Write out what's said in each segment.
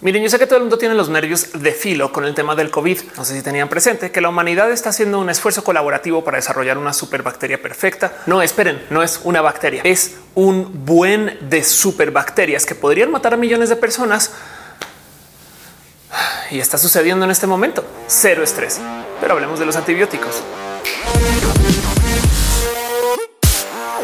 Miren, yo sé que todo el mundo tiene los nervios de filo con el tema del COVID. No sé si tenían presente que la humanidad está haciendo un esfuerzo colaborativo para desarrollar una superbacteria perfecta. No esperen, no es una bacteria, es un buen de superbacterias que podrían matar a millones de personas. Y está sucediendo en este momento. Cero estrés. Pero hablemos de los antibióticos.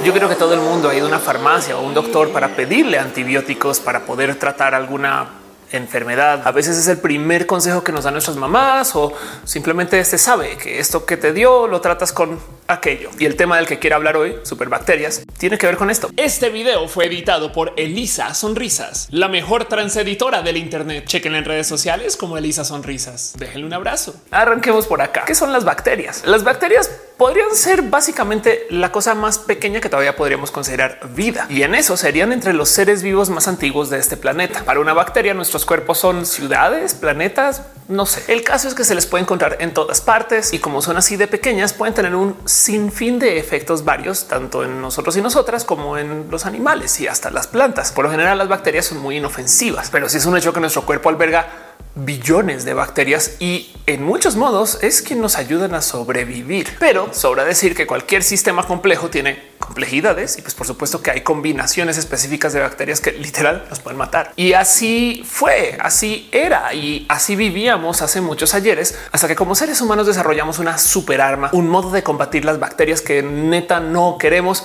Yo creo que todo el mundo ha ido a una farmacia o un doctor para pedirle antibióticos para poder tratar alguna enfermedad. A veces es el primer consejo que nos dan nuestras mamás o simplemente se sabe que esto que te dio lo tratas con aquello. Y el tema del que quiero hablar hoy, superbacterias, tiene que ver con esto. Este video fue editado por Elisa Sonrisas, la mejor transeditora del Internet. Chequen en redes sociales como Elisa Sonrisas. Déjenle un abrazo. Arranquemos por acá. ¿Qué son las bacterias? Las bacterias podrían ser básicamente la cosa más pequeña que todavía podríamos considerar vida. Y en eso serían entre los seres vivos más antiguos de este planeta. Para una bacteria, nuestros cuerpos son ciudades, planetas, no sé. El caso es que se les puede encontrar en todas partes y como son así de pequeñas, pueden tener un sinfín de efectos varios, tanto en nosotros y nosotras como en los animales y hasta las plantas. Por lo general, las bacterias son muy inofensivas, pero si es un hecho que nuestro cuerpo alberga billones de bacterias y en muchos modos es quien nos ayudan a sobrevivir. Pero sobra decir que cualquier sistema complejo tiene complejidades y pues por supuesto que hay combinaciones específicas de bacterias que literal nos pueden matar. Y así fue, así era y así vivíamos hace muchos ayeres hasta que como seres humanos desarrollamos una super arma, un modo de combatir las bacterias que neta no queremos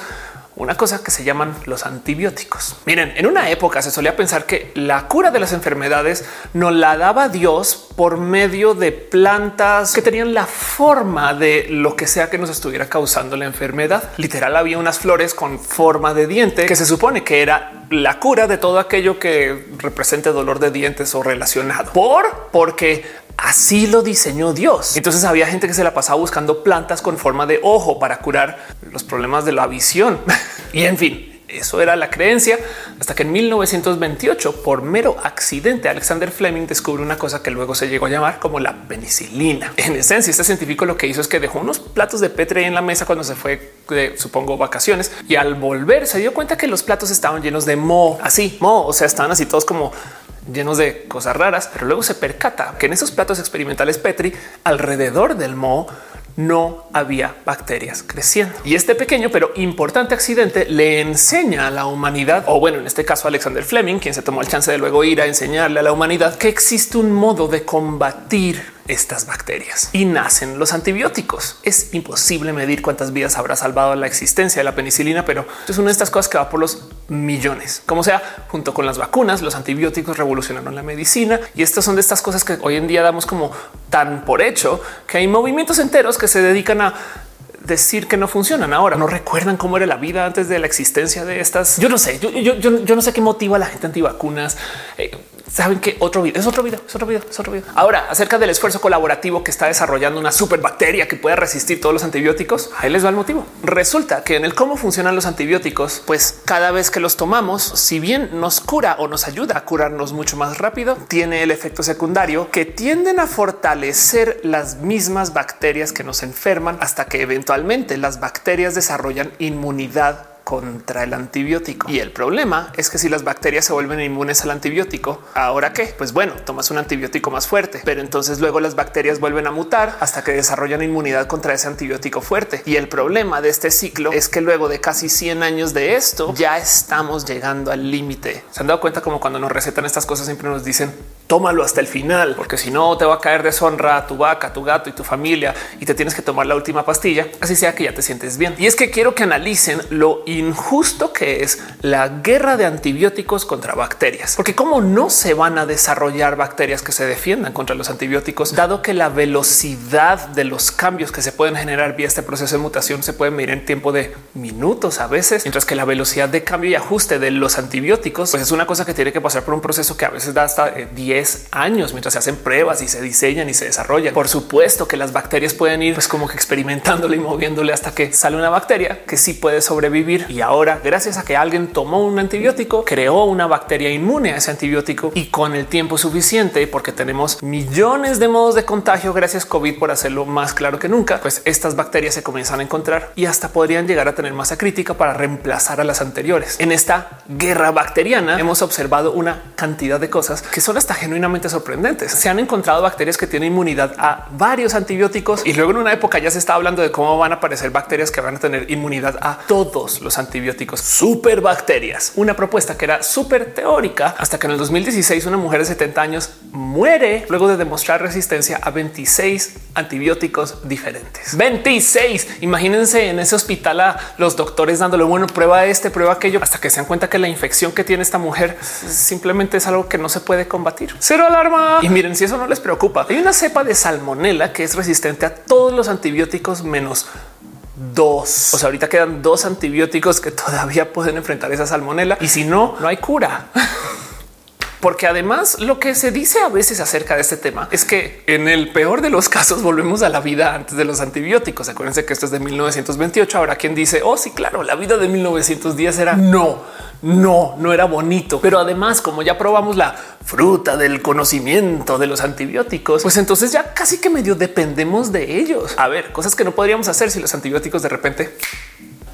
una cosa que se llaman los antibióticos. Miren, en una época se solía pensar que la cura de las enfermedades no la daba Dios por medio de plantas que tenían la forma de lo que sea que nos estuviera causando la enfermedad. Literal, había unas flores con forma de diente que se supone que era la cura de todo aquello que represente dolor de dientes o relacionado. Por porque Así lo diseñó Dios. Entonces había gente que se la pasaba buscando plantas con forma de ojo para curar los problemas de la visión. y en fin, eso era la creencia hasta que en 1928, por mero accidente, Alexander Fleming descubre una cosa que luego se llegó a llamar como la penicilina. En esencia, este científico lo que hizo es que dejó unos platos de Petri en la mesa cuando se fue de, supongo, vacaciones y al volver se dio cuenta que los platos estaban llenos de mo, así, mo, o sea, estaban así todos como llenos de cosas raras, pero luego se percata que en esos platos experimentales Petri alrededor del moho no había bacterias creciendo. Y este pequeño pero importante accidente le enseña a la humanidad, o bueno, en este caso Alexander Fleming, quien se tomó el chance de luego ir a enseñarle a la humanidad que existe un modo de combatir estas bacterias y nacen los antibióticos. Es imposible medir cuántas vidas habrá salvado la existencia de la penicilina, pero es una de estas cosas que va por los millones. Como sea, junto con las vacunas, los antibióticos revolucionaron la medicina y estas son de estas cosas que hoy en día damos como tan por hecho que hay movimientos enteros que se dedican a decir que no funcionan ahora. No recuerdan cómo era la vida antes de la existencia de estas. Yo no sé, yo, no sé qué motiva a la gente antivacunas. Eh, saben que otro video es otro video, es otro video, es otro video. Ahora, acerca del esfuerzo colaborativo que está desarrollando una superbacteria que puede resistir todos los antibióticos, ahí les va el motivo. Resulta que en el cómo funcionan los antibióticos, pues cada vez que los tomamos, si bien nos cura o nos ayuda a curarnos mucho más rápido, tiene el efecto secundario que tienden a fortalecer las mismas bacterias que nos enferman hasta que eventualmente las bacterias desarrollan inmunidad contra el antibiótico. Y el problema es que si las bacterias se vuelven inmunes al antibiótico, ahora qué? Pues bueno, tomas un antibiótico más fuerte, pero entonces luego las bacterias vuelven a mutar hasta que desarrollan inmunidad contra ese antibiótico fuerte. Y el problema de este ciclo es que luego de casi 100 años de esto, ya estamos llegando al límite. Se han dado cuenta como cuando nos recetan estas cosas siempre nos dicen tómalo hasta el final, porque si no te va a caer deshonra a tu vaca, tu gato y tu familia y te tienes que tomar la última pastilla, así sea que ya te sientes bien. Y es que quiero que analicen lo injusto que es la guerra de antibióticos contra bacterias, porque cómo no se van a desarrollar bacterias que se defiendan contra los antibióticos, dado que la velocidad de los cambios que se pueden generar vía este proceso de mutación se puede medir en tiempo de minutos a veces, mientras que la velocidad de cambio y ajuste de los antibióticos pues es una cosa que tiene que pasar por un proceso que a veces da hasta 10 años mientras se hacen pruebas y se diseñan y se desarrollan. Por supuesto que las bacterias pueden ir pues como que experimentándole y moviéndole hasta que sale una bacteria que sí puede sobrevivir Y ahora, gracias a que alguien tomó un antibiótico, creó una bacteria inmune a ese antibiótico y con el tiempo suficiente, porque tenemos millones de modos de contagio gracias COVID por hacerlo más claro que nunca, pues estas bacterias se comienzan a encontrar y hasta podrían llegar a tener masa crítica para reemplazar a las anteriores. En esta guerra bacteriana hemos observado una cantidad de cosas que son hasta genuinamente sorprendentes. Se han encontrado bacterias que tienen inmunidad a varios antibióticos y luego en una época ya se está hablando de cómo van a aparecer bacterias que van a tener inmunidad a todos los antibióticos. Superbacterias, una propuesta que era súper teórica hasta que en el 2016 una mujer de 70 años muere luego de demostrar resistencia a 26 antibióticos diferentes. 26. Imagínense en ese hospital a los doctores dándole bueno, prueba este, prueba aquello, hasta que se dan cuenta que la infección que tiene esta mujer simplemente es algo que no se puede combatir. Cero alarma. Y miren, si eso no les preocupa, hay una cepa de salmonela que es resistente a todos los antibióticos menos dos. O sea, ahorita quedan dos antibióticos que todavía pueden enfrentar esa salmonela y si no, no hay cura. Porque además lo que se dice a veces acerca de este tema es que en el peor de los casos volvemos a la vida antes de los antibióticos. Acuérdense que esto es de 1928. Ahora quien dice, oh sí, claro, la vida de 1910 era no, no, no era bonito. Pero además, como ya probamos la fruta del conocimiento de los antibióticos, pues entonces ya casi que medio dependemos de ellos. A ver, cosas que no podríamos hacer si los antibióticos de repente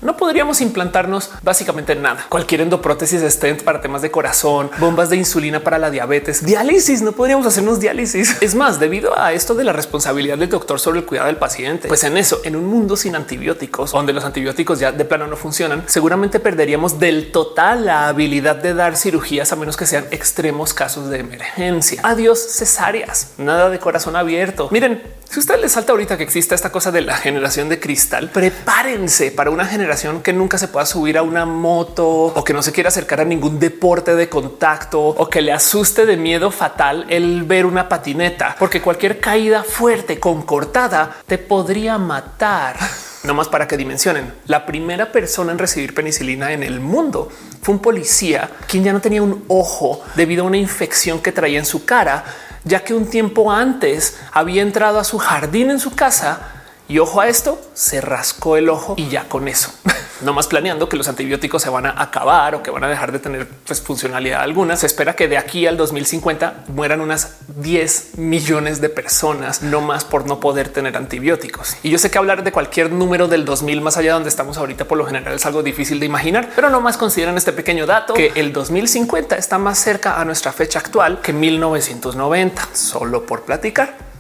no podríamos implantarnos básicamente nada. Cualquier endoprótesis stent para temas de corazón, bombas de insulina para la diabetes, diálisis. No podríamos hacernos diálisis. Es más, debido a esto de la responsabilidad del doctor sobre el cuidado del paciente, pues en eso, en un mundo sin antibióticos, donde los antibióticos ya de plano no funcionan, seguramente perderíamos del total la habilidad de dar cirugías a menos que sean extremos casos de emergencia. Adiós cesáreas, nada de corazón abierto. Miren, si usted le salta ahorita que exista esta cosa de la generación de cristal, prepárense para una generación que nunca se pueda subir a una moto o que no se quiera acercar a ningún deporte de contacto o que le asuste de miedo fatal el ver una patineta, porque cualquier caída fuerte con cortada te podría matar. No más para que dimensionen. La primera persona en recibir penicilina en el mundo fue un policía quien ya no tenía un ojo debido a una infección que traía en su cara ya que un tiempo antes había entrado a su jardín en su casa y ojo a esto, se rascó el ojo y ya con eso. no más planeando que los antibióticos se van a acabar o que van a dejar de tener pues, funcionalidad alguna. Se espera que de aquí al 2050 mueran unas 10 millones de personas, no más por no poder tener antibióticos. Y yo sé que hablar de cualquier número del 2000 más allá de donde estamos ahorita por lo general es algo difícil de imaginar, pero no más consideran este pequeño dato que el 2050 está más cerca a nuestra fecha actual que 1990, solo por platicar.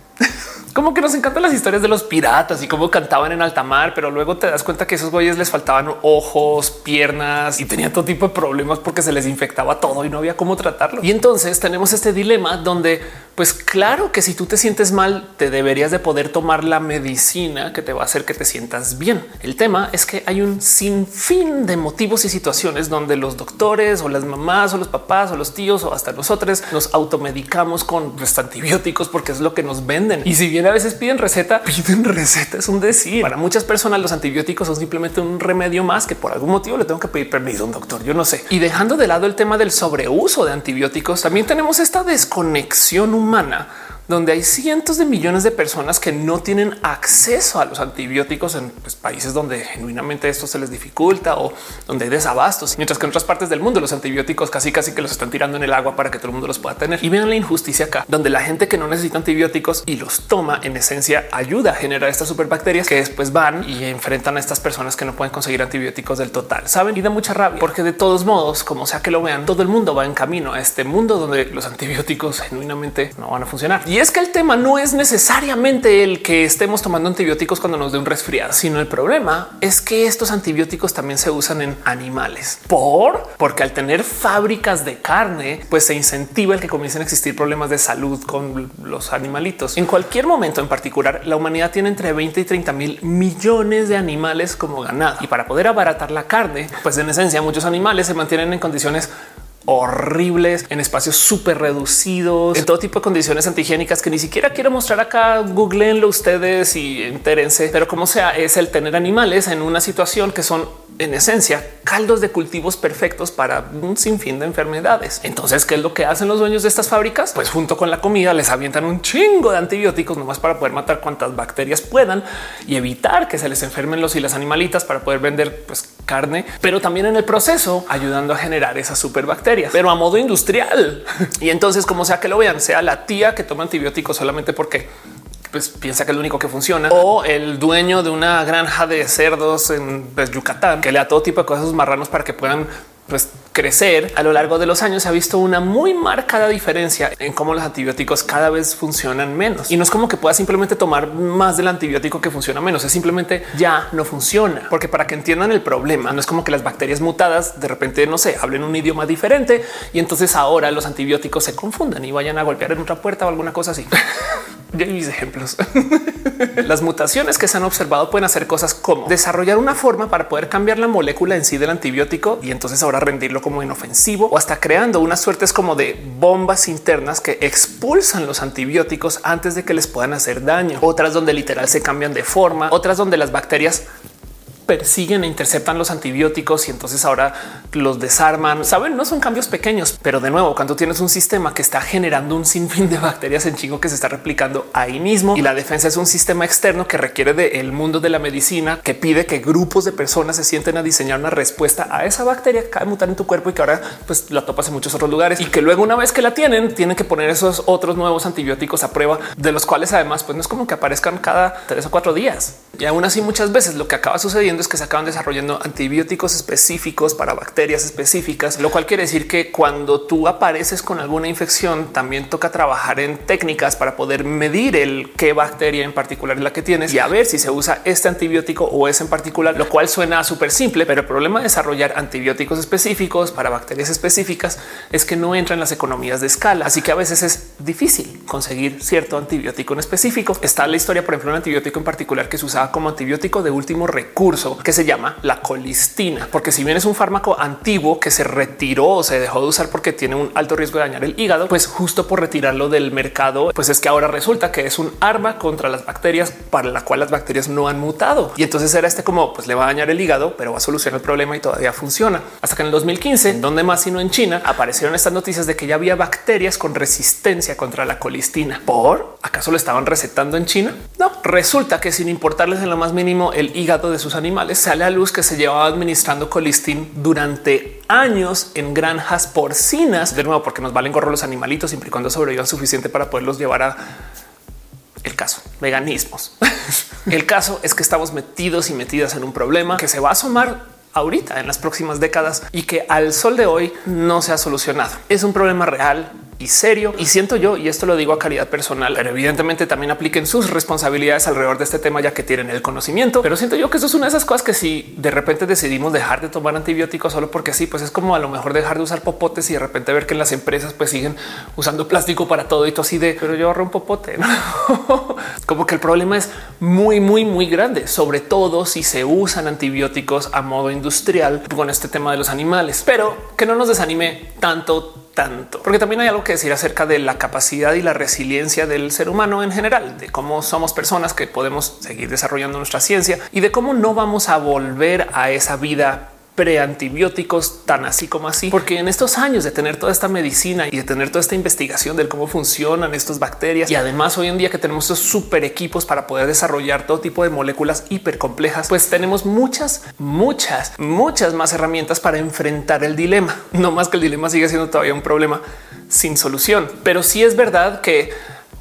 Como que nos encantan las historias de los piratas y cómo cantaban en alta mar, pero luego te das cuenta que esos güeyes les faltaban ojos, piernas y tenían todo tipo de problemas porque se les infectaba todo y no había cómo tratarlo. Y entonces tenemos este dilema donde, pues claro que si tú te sientes mal, te deberías de poder tomar la medicina que te va a hacer que te sientas bien. El tema es que hay un sinfín de motivos y situaciones donde los doctores o las mamás o los papás o los tíos o hasta nosotros nos automedicamos con antibióticos porque es lo que nos venden. Y si bien a veces piden receta, piden receta. Es un decir. Para muchas personas los antibióticos son simplemente un remedio más que por algún motivo le tengo que pedir permiso a un doctor. Yo no sé. Y dejando de lado el tema del sobreuso de antibióticos, también tenemos esta desconexión humana donde hay cientos de millones de personas que no tienen acceso a los antibióticos en pues, países donde genuinamente esto se les dificulta o donde hay desabastos, mientras que en otras partes del mundo los antibióticos casi casi que los están tirando en el agua para que todo el mundo los pueda tener. Y vean la injusticia acá, donde la gente que no necesita antibióticos y los toma en esencia ayuda a generar estas superbacterias que después van y enfrentan a estas personas que no pueden conseguir antibióticos del total. Saben y da mucha rabia porque de todos modos, como sea que lo vean, todo el mundo va en camino a este mundo donde los antibióticos genuinamente no van a funcionar. Es que el tema no es necesariamente el que estemos tomando antibióticos cuando nos dé un resfriado, sino el problema es que estos antibióticos también se usan en animales. Por porque al tener fábricas de carne, pues se incentiva el que comiencen a existir problemas de salud con los animalitos. En cualquier momento en particular, la humanidad tiene entre 20 y 30 mil millones de animales como ganado y para poder abaratar la carne, pues en esencia muchos animales se mantienen en condiciones horribles en espacios súper reducidos, en todo tipo de condiciones antihigiénicas que ni siquiera quiero mostrar acá. Googleenlo ustedes y entérense, pero como sea, es el tener animales en una situación que son en esencia, caldos de cultivos perfectos para un sinfín de enfermedades. Entonces, ¿qué es lo que hacen los dueños de estas fábricas? Pues junto con la comida les avientan un chingo de antibióticos nomás para poder matar cuantas bacterias puedan y evitar que se les enfermen los y las animalitas para poder vender pues, carne, pero también en el proceso ayudando a generar esas superbacterias, pero a modo industrial. Y entonces, como sea que lo vean, sea la tía que toma antibióticos solamente porque pues piensa que es lo único que funciona. O el dueño de una granja de cerdos en pues, Yucatán que le da todo tipo de cosas a sus marranos para que puedan pues crecer a lo largo de los años se ha visto una muy marcada diferencia en cómo los antibióticos cada vez funcionan menos y no es como que pueda simplemente tomar más del antibiótico que funciona menos, es simplemente ya no funciona, porque para que entiendan el problema no es como que las bacterias mutadas de repente no sé, hablen un idioma diferente y entonces ahora los antibióticos se confundan y vayan a golpear en otra puerta o alguna cosa así. Ya mis ejemplos. Las mutaciones que se han observado pueden hacer cosas como desarrollar una forma para poder cambiar la molécula en sí del antibiótico y entonces ahora rendirlo como inofensivo o hasta creando unas suertes como de bombas internas que expulsan los antibióticos antes de que les puedan hacer daño. Otras donde literal se cambian de forma, otras donde las bacterias persiguen e interceptan los antibióticos y entonces ahora los desarman. Saben, no son cambios pequeños, pero de nuevo, cuando tienes un sistema que está generando un sinfín de bacterias en chingo que se está replicando ahí mismo y la defensa es un sistema externo que requiere del mundo de la medicina que pide que grupos de personas se sienten a diseñar una respuesta a esa bacteria que acaba de mutar en tu cuerpo y que ahora pues la topas en muchos otros lugares y que luego una vez que la tienen tienen que poner esos otros nuevos antibióticos a prueba de los cuales además pues no es como que aparezcan cada tres o cuatro días y aún así muchas veces lo que acaba sucediendo es que se acaban desarrollando antibióticos específicos para bacterias específicas, lo cual quiere decir que cuando tú apareces con alguna infección, también toca trabajar en técnicas para poder medir el qué bacteria en particular es la que tienes y a ver si se usa este antibiótico o ese en particular, lo cual suena súper simple, pero el problema de desarrollar antibióticos específicos para bacterias específicas es que no entran las economías de escala. Así que a veces es difícil conseguir cierto antibiótico en específico. Está la historia, por ejemplo, un antibiótico en particular que se usaba como antibiótico de último recurso que se llama la colistina, porque si bien es un fármaco antiguo que se retiró o se dejó de usar porque tiene un alto riesgo de dañar el hígado, pues justo por retirarlo del mercado, pues es que ahora resulta que es un arma contra las bacterias para la cual las bacterias no han mutado. Y entonces era este como pues le va a dañar el hígado, pero va a solucionar el problema y todavía funciona. Hasta que en el 2015, en donde más sino en China, aparecieron estas noticias de que ya había bacterias con resistencia contra la colistina. ¿Por acaso lo estaban recetando en China? No, resulta que sin importarles en lo más mínimo el hígado de sus animales, sale a luz que se llevaba administrando colistin durante años en granjas porcinas. De nuevo, porque nos valen gorro los animalitos siempre y cuando sobrevivan suficiente para poderlos llevar a el caso veganismos. el caso es que estamos metidos y metidas en un problema que se va a asomar ahorita en las próximas décadas y que al sol de hoy no se ha solucionado. Es un problema real y serio. Y siento yo, y esto lo digo a calidad personal, pero evidentemente también apliquen sus responsabilidades alrededor de este tema, ya que tienen el conocimiento. Pero siento yo que eso es una de esas cosas que si de repente decidimos dejar de tomar antibióticos solo porque sí, pues es como a lo mejor dejar de usar popotes y de repente ver que en las empresas pues siguen usando plástico para todo y todo así de, pero yo ahorro un popote. como que el problema es muy, muy, muy grande, sobre todo si se usan antibióticos a modo industrial con este tema de los animales, pero que no nos desanime tanto tanto, porque también hay algo que decir acerca de la capacidad y la resiliencia del ser humano en general, de cómo somos personas que podemos seguir desarrollando nuestra ciencia y de cómo no vamos a volver a esa vida preantibióticos tan así como así, porque en estos años de tener toda esta medicina y de tener toda esta investigación de cómo funcionan estas bacterias y además hoy en día que tenemos estos super equipos para poder desarrollar todo tipo de moléculas hiper complejas, pues tenemos muchas, muchas, muchas más herramientas para enfrentar el dilema. No más que el dilema sigue siendo todavía un problema sin solución, pero sí es verdad que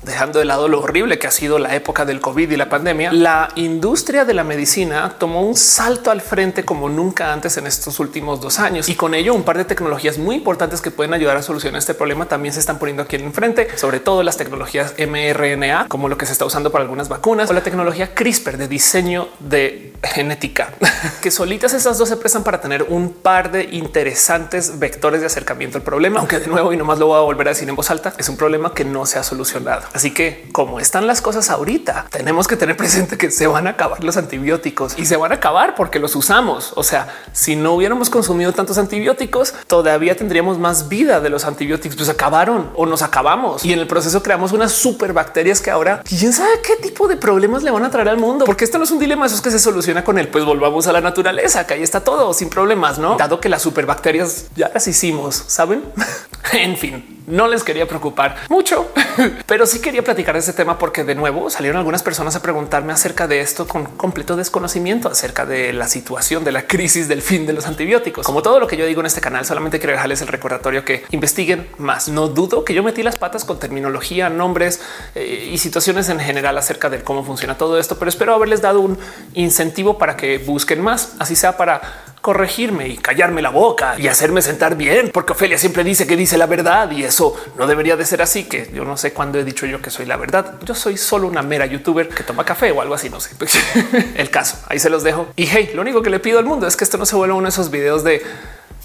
dejando de lado lo horrible que ha sido la época del COVID y la pandemia, la industria de la medicina tomó un salto al frente como nunca antes en estos últimos dos años y con ello un par de tecnologías muy importantes que pueden ayudar a solucionar este problema también se están poniendo aquí en frente, sobre todo las tecnologías mRNA, como lo que se está usando para algunas vacunas o la tecnología CRISPR de diseño de genética, que solitas esas dos se prestan para tener un par de interesantes vectores de acercamiento al problema, aunque de nuevo y nomás lo voy a volver a decir en voz alta, es un problema que no se ha solucionado. Así que como están las cosas ahorita, tenemos que tener presente que se van a acabar los antibióticos y se van a acabar porque los usamos. O sea, si no hubiéramos consumido tantos antibióticos, todavía tendríamos más vida de los antibióticos. Pues acabaron o nos acabamos y en el proceso creamos unas superbacterias que ahora quién sabe qué tipo de problemas le van a traer al mundo, porque esto no es un dilema, eso es que se soluciona con él. Pues volvamos a la naturaleza, que ahí está todo sin problemas, no? Dado que las superbacterias ya las hicimos, saben? en fin, no les quería preocupar mucho, pero sí quería platicar de este tema porque de nuevo salieron algunas personas a preguntarme acerca de esto con completo desconocimiento acerca de la situación de la crisis del fin de los antibióticos. Como todo lo que yo digo en este canal, solamente quiero dejarles el recordatorio que investiguen más. No dudo que yo metí las patas con terminología, nombres eh, y situaciones en general acerca de cómo funciona todo esto, pero espero haberles dado un incentivo para que busquen más, así sea para corregirme y callarme la boca y hacerme sentar bien, porque Ofelia siempre dice que dice la verdad y eso no debería de ser así, que yo no sé cuándo he dicho yo que soy la verdad. Yo soy solo una mera youtuber que toma café o algo así, no sé. El caso, ahí se los dejo. Y hey, lo único que le pido al mundo es que esto no se vuelva uno de esos videos de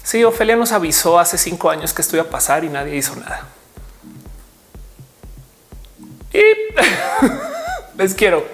si Ofelia nos avisó hace cinco años que esto iba a pasar y nadie hizo nada. Y les quiero.